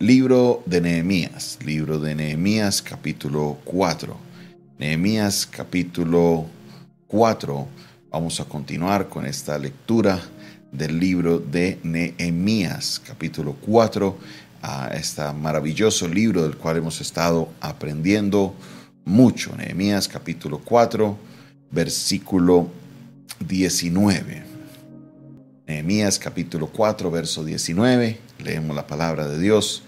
Libro de Nehemías, libro de Nehemías capítulo 4. Nehemías capítulo 4. Vamos a continuar con esta lectura del libro de Nehemías capítulo 4, a este maravilloso libro del cual hemos estado aprendiendo mucho. Nehemías capítulo 4, versículo 19. Nehemías capítulo 4, verso 19. Leemos la palabra de Dios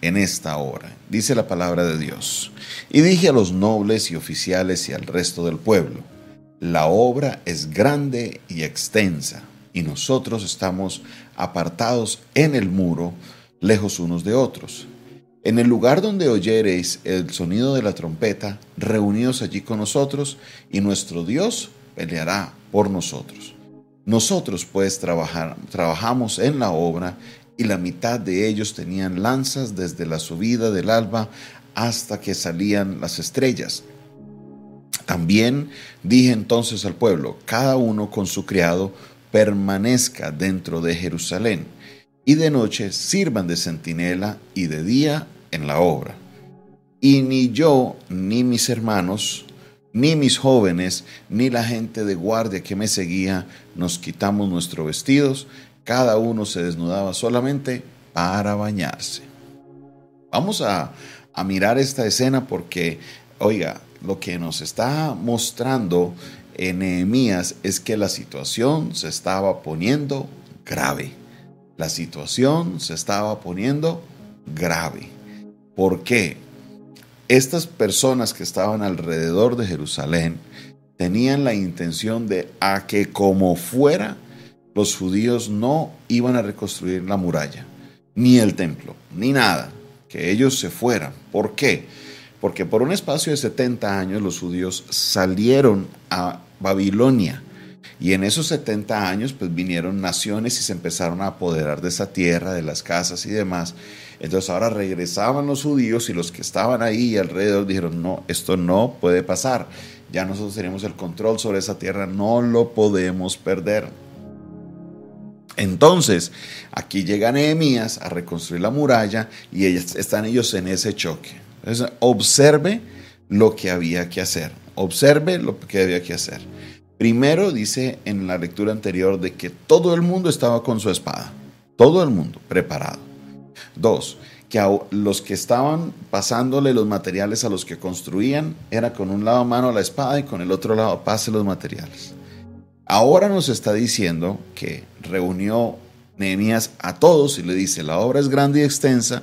en esta hora. Dice la palabra de Dios. Y dije a los nobles y oficiales y al resto del pueblo, la obra es grande y extensa, y nosotros estamos apartados en el muro, lejos unos de otros. En el lugar donde oyereis el sonido de la trompeta, reunidos allí con nosotros, y nuestro Dios peleará por nosotros. Nosotros pues trabajar, trabajamos en la obra y la mitad de ellos tenían lanzas desde la subida del alba hasta que salían las estrellas. También dije entonces al pueblo, cada uno con su criado permanezca dentro de Jerusalén, y de noche sirvan de centinela y de día en la obra. Y ni yo ni mis hermanos ni mis jóvenes, ni la gente de guardia que me seguía nos quitamos nuestros vestidos, cada uno se desnudaba solamente para bañarse. Vamos a, mirar esta escena porque, oiga, lo que nos está mostrando en Nehemías es que la situación se estaba poniendo grave. La situación se estaba poniendo grave. ¿Por qué? Estas personas que estaban alrededor de Jerusalén tenían la intención de a que como fuera los judíos no iban a reconstruir la muralla, ni el templo, ni nada, que ellos se fueran. ¿Por qué? Porque por un espacio de 70 años los judíos salieron a Babilonia y en esos 70 años pues vinieron naciones y se empezaron a apoderar de esa tierra, de las casas y demás. Entonces ahora regresaban los judíos y los que estaban ahí alrededor dijeron, no, esto no puede pasar. Ya nosotros tenemos el control sobre esa tierra, no lo podemos perder. Entonces, aquí llega Nehemías a reconstruir la muralla y están ellos en ese choque. Observe lo que había que hacer. Observe lo que había que hacer. Primero dice en la lectura anterior de que todo el mundo estaba con su espada, todo el mundo preparado. Dos, que los que estaban pasándole los materiales a los que construían era con un lado mano la espada y con el otro lado pase los materiales. Ahora nos está diciendo que reunió Nehemías a todos y le dice, la obra es grande y extensa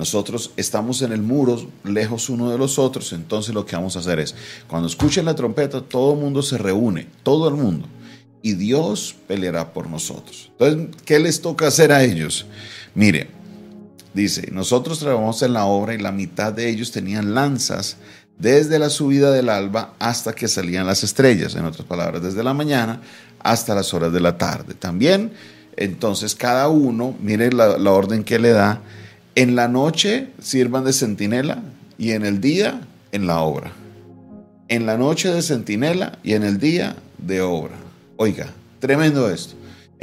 nosotros estamos en el muro, lejos uno de los otros, entonces lo que vamos a hacer es, cuando escuchen la trompeta, todo el mundo se reúne, todo el mundo, y Dios peleará por nosotros. Entonces, ¿qué les toca hacer a ellos? Mire, dice, nosotros trabajamos en la obra y la mitad de ellos tenían lanzas desde la subida del alba hasta que salían las estrellas, en otras palabras, desde la mañana hasta las horas de la tarde. También, entonces, cada uno, mire la, la orden que le da, en la noche sirvan de centinela y en el día en la obra. En la noche de centinela y en el día de obra. Oiga, tremendo esto.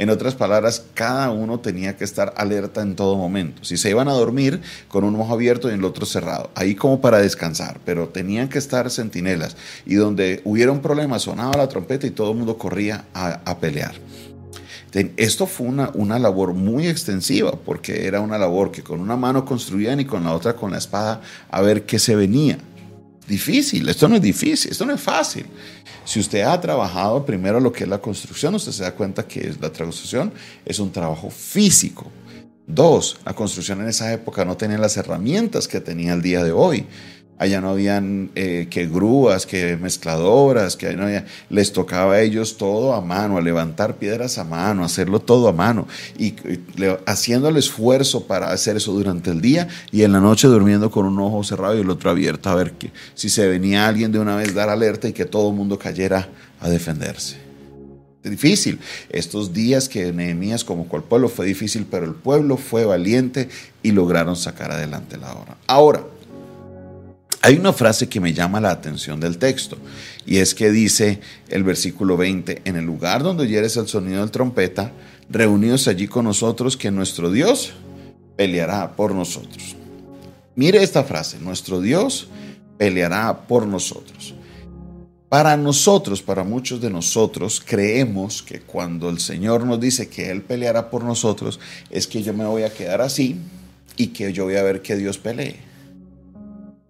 En otras palabras, cada uno tenía que estar alerta en todo momento. Si se iban a dormir con un ojo abierto y el otro cerrado, ahí como para descansar, pero tenían que estar centinelas. Y donde hubiera un problema, sonaba la trompeta y todo el mundo corría a, a pelear. Esto fue una, una, labor muy extensiva porque era una labor que con una mano construían y con la otra con la espada a ver qué se venía. Difícil, esto no es difícil, esto no es fácil. Si usted ha trabajado primero lo que es la construcción, usted se da cuenta que la construcción es un trabajo físico. Dos, la construcción en esa época no tenía las herramientas que tenía el día de hoy. Allá no habían eh, que grúas, que mezcladoras, que no les tocaba a ellos todo a mano, a levantar piedras a mano, hacerlo todo a mano y, haciendo el esfuerzo para hacer eso durante el día y en la noche durmiendo con un ojo cerrado y el otro abierto a ver que, si se venía alguien de una vez dar alerta y que todo el mundo cayera a defenderse. Difícil. Estos días que Nehemías como cual pueblo fue difícil, pero el pueblo fue valiente y lograron sacar adelante la obra. Ahora, hay una frase que me llama la atención del texto y es que dice el versículo 20, en el lugar donde oyeres el sonido del trompeta, reunidos allí con nosotros que nuestro Dios peleará por nosotros. Mire esta frase, nuestro Dios peleará por nosotros. Para nosotros, para muchos de nosotros, creemos que cuando el Señor nos dice que Él peleará por nosotros, es que yo me voy a quedar así y que yo voy a ver que Dios pelee.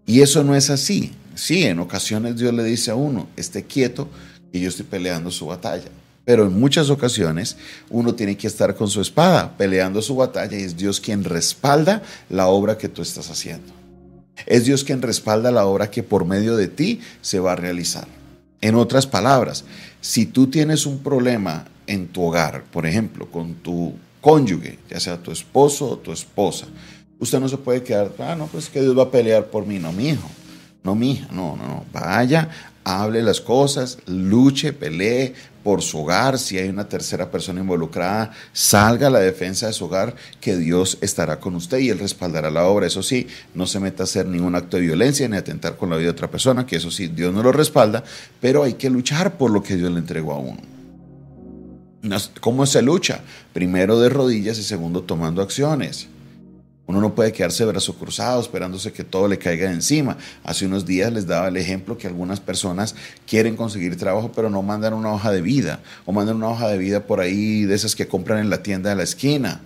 Y eso no es así. Sí, en ocasiones Dios le dice a uno, esté quieto y yo estoy peleando su batalla. Pero en muchas ocasiones uno tiene que estar con su espada peleando su batalla y es Dios quien respalda la obra que tú estás haciendo. Es Dios quien respalda la obra que por medio de ti se va a realizar. En otras palabras, si tú tienes un problema en tu hogar, por ejemplo, con tu cónyuge, ya sea tu esposo o tu esposa, usted no se puede quedar, ah, no, pues que Dios va a pelear por mí, no, mi hijo, no, mi hija, no, no, no, vaya, hable las cosas, luche, pelee por su hogar, si hay una tercera persona involucrada, salga a la defensa de su hogar, que Dios estará con usted y Él respaldará la obra. Eso sí, no se meta a hacer ningún acto de violencia ni atentar con la vida de otra persona, que eso sí, Dios no lo respalda, pero hay que luchar por lo que Dios le entregó a uno. ¿Cómo se lucha? Primero de rodillas y segundo tomando acciones. Uno no puede quedarse brazo cruzado esperándose que todo le caiga encima. Hace unos días les daba el ejemplo que algunas personas quieren conseguir trabajo pero no mandan una hoja de vida o mandan una hoja de vida por ahí de esas que compran en la tienda de la esquina.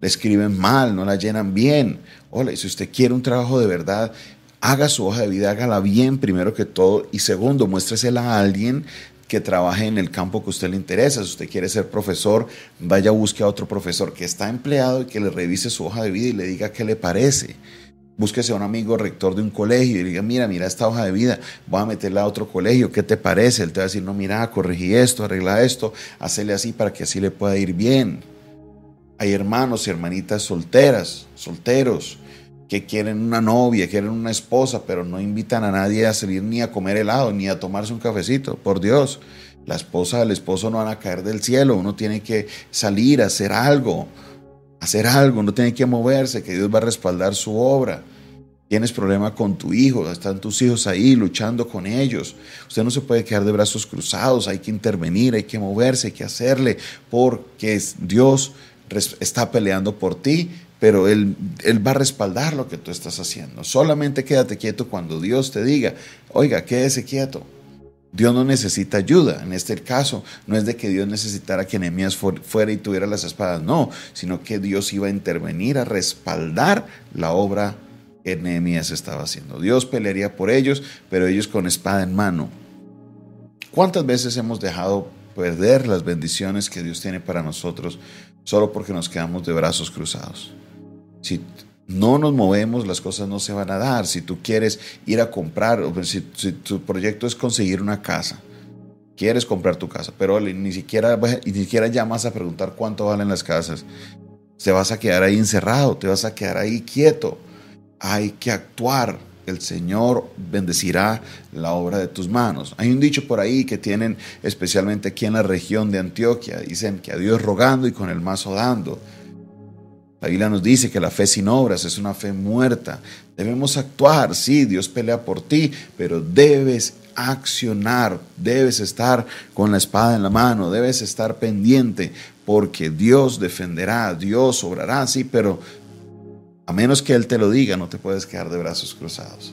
Le escriben mal, no la llenan bien. Hola, si usted quiere un trabajo de verdad, haga su hoja de vida, hágala bien primero que todo y segundo, muéstresela a alguien que trabaje en el campo que a usted le interesa. Si usted quiere ser profesor, vaya a busque a otro profesor que está empleado y que le revise su hoja de vida y le diga qué le parece. Búsquese a un amigo rector de un colegio y diga, mira, mira esta hoja de vida, voy a meterla a otro colegio, ¿qué te parece? Él te va a decir, no, mira, corregí esto, arregla esto, hacele así para que así le pueda ir bien. Hay hermanos y hermanitas solteras, solteros, que quieren una novia, quieren una esposa, pero no invitan a nadie a salir ni a comer helado, ni a tomarse un cafecito. Por Dios, la esposa, el esposo no van a caer del cielo. Uno tiene que salir a hacer algo, hacer algo, uno tiene que moverse, que Dios va a respaldar su obra. Tienes problema con tu hijo, están tus hijos ahí luchando con ellos. Usted no se puede quedar de brazos cruzados, hay que intervenir, hay que moverse, hay que hacerle, porque Dios está peleando por ti pero él, él va a respaldar lo que tú estás haciendo. Solamente quédate quieto cuando Dios te diga, oiga, quédese quieto. Dios no necesita ayuda. En este caso, no es de que Dios necesitara que Nehemías fuera y tuviera las espadas, no, sino que Dios iba a intervenir a respaldar la obra que Nehemías estaba haciendo. Dios pelearía por ellos, pero ellos con espada en mano. ¿Cuántas veces hemos dejado perder las bendiciones que Dios tiene para nosotros solo porque nos quedamos de brazos cruzados? Si no nos movemos, las cosas no se van a dar. Si tú quieres ir a comprar, o si, tu proyecto es conseguir una casa, quieres comprar tu casa, pero ni siquiera, ni siquiera llamas a preguntar cuánto valen las casas. Te vas a quedar ahí encerrado, te vas a quedar ahí quieto. Hay que actuar. El Señor bendecirá la obra de tus manos. Hay un dicho por ahí que tienen especialmente aquí en la región de Antioquia. Dicen que a Dios rogando y con el mazo dando. La Biblia nos dice que la fe sin obras es una fe muerta. Debemos actuar, sí, Dios pelea por ti, pero debes accionar, debes estar con la espada en la mano, debes estar pendiente, porque Dios defenderá, Dios obrará, sí, pero a menos que Él te lo diga, no te puedes quedar de brazos cruzados.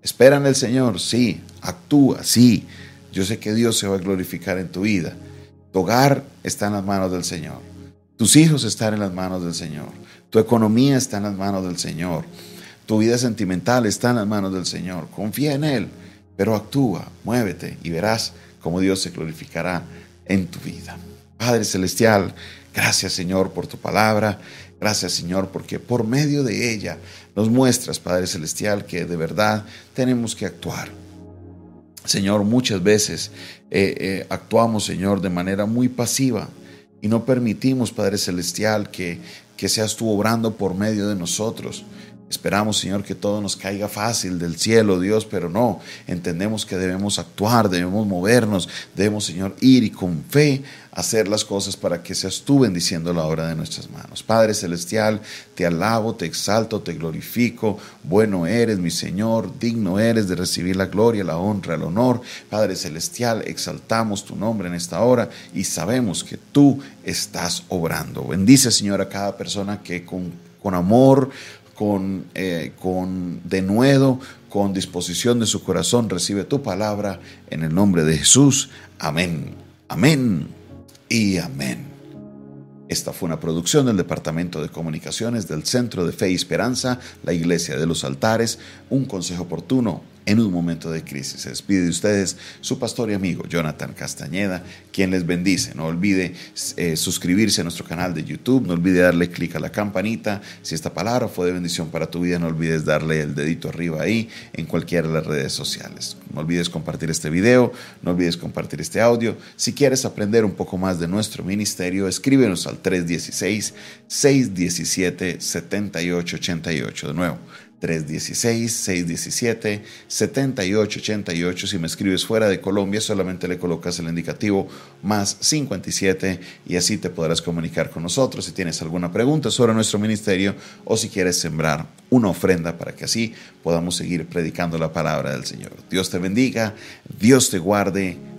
Espera en el Señor, sí, actúa, sí. Yo sé que Dios se va a glorificar en tu vida. Tu hogar está en las manos del Señor. Tus hijos están en las manos del Señor. Tu economía está en las manos del Señor. Tu vida sentimental está en las manos del Señor. Confía en Él, pero actúa, muévete y verás cómo Dios se glorificará en tu vida. Padre Celestial, gracias Señor por tu palabra. Gracias Señor porque por medio de ella nos muestras, Padre Celestial, que de verdad tenemos que actuar. Señor, muchas veces eh, eh, actuamos, Señor, de manera muy pasiva y no permitimos, Padre Celestial, que, que seas tú obrando por medio de nosotros. Esperamos, Señor, que todo nos caiga fácil del cielo, Dios, pero no. Entendemos que debemos actuar, debemos movernos, debemos, Señor, ir y con fe hacer las cosas para que seas tú bendiciendo la obra de nuestras manos. Padre Celestial, te alabo, te exalto, te glorifico. Bueno eres, mi Señor, digno eres de recibir la gloria, la honra, el honor. Padre Celestial, exaltamos tu nombre en esta hora y sabemos que tú estás obrando. Bendice, Señor, a cada persona que con con amor, con, eh, con denuedo, con disposición de su corazón, recibe tu palabra en el nombre de Jesús. Amén, amén y amén. Esta fue una producción del Departamento de Comunicaciones del Centro de Fe y Esperanza, la Iglesia de los Altares, un consejo oportuno en un momento de crisis. Se despide de ustedes su pastor y amigo Jonathan Castañeda, quien les bendice. No olvide eh, suscribirse a nuestro canal de YouTube, no olvide darle clic a la campanita. Si esta palabra fue de bendición para tu vida, no olvides darle el dedito arriba ahí en cualquiera de las redes sociales. No olvides compartir este video, no olvides compartir este audio. Si quieres aprender un poco más de nuestro ministerio, escríbenos al 316-617-7888. De nuevo, 316-617-7888. Si me escribes fuera de Colombia, solamente le colocas el indicativo más 57 y así te podrás comunicar con nosotros si tienes alguna pregunta sobre nuestro ministerio o si quieres sembrar una ofrenda para que así podamos seguir predicando la palabra del Señor. Dios te bendiga, Dios te guarde.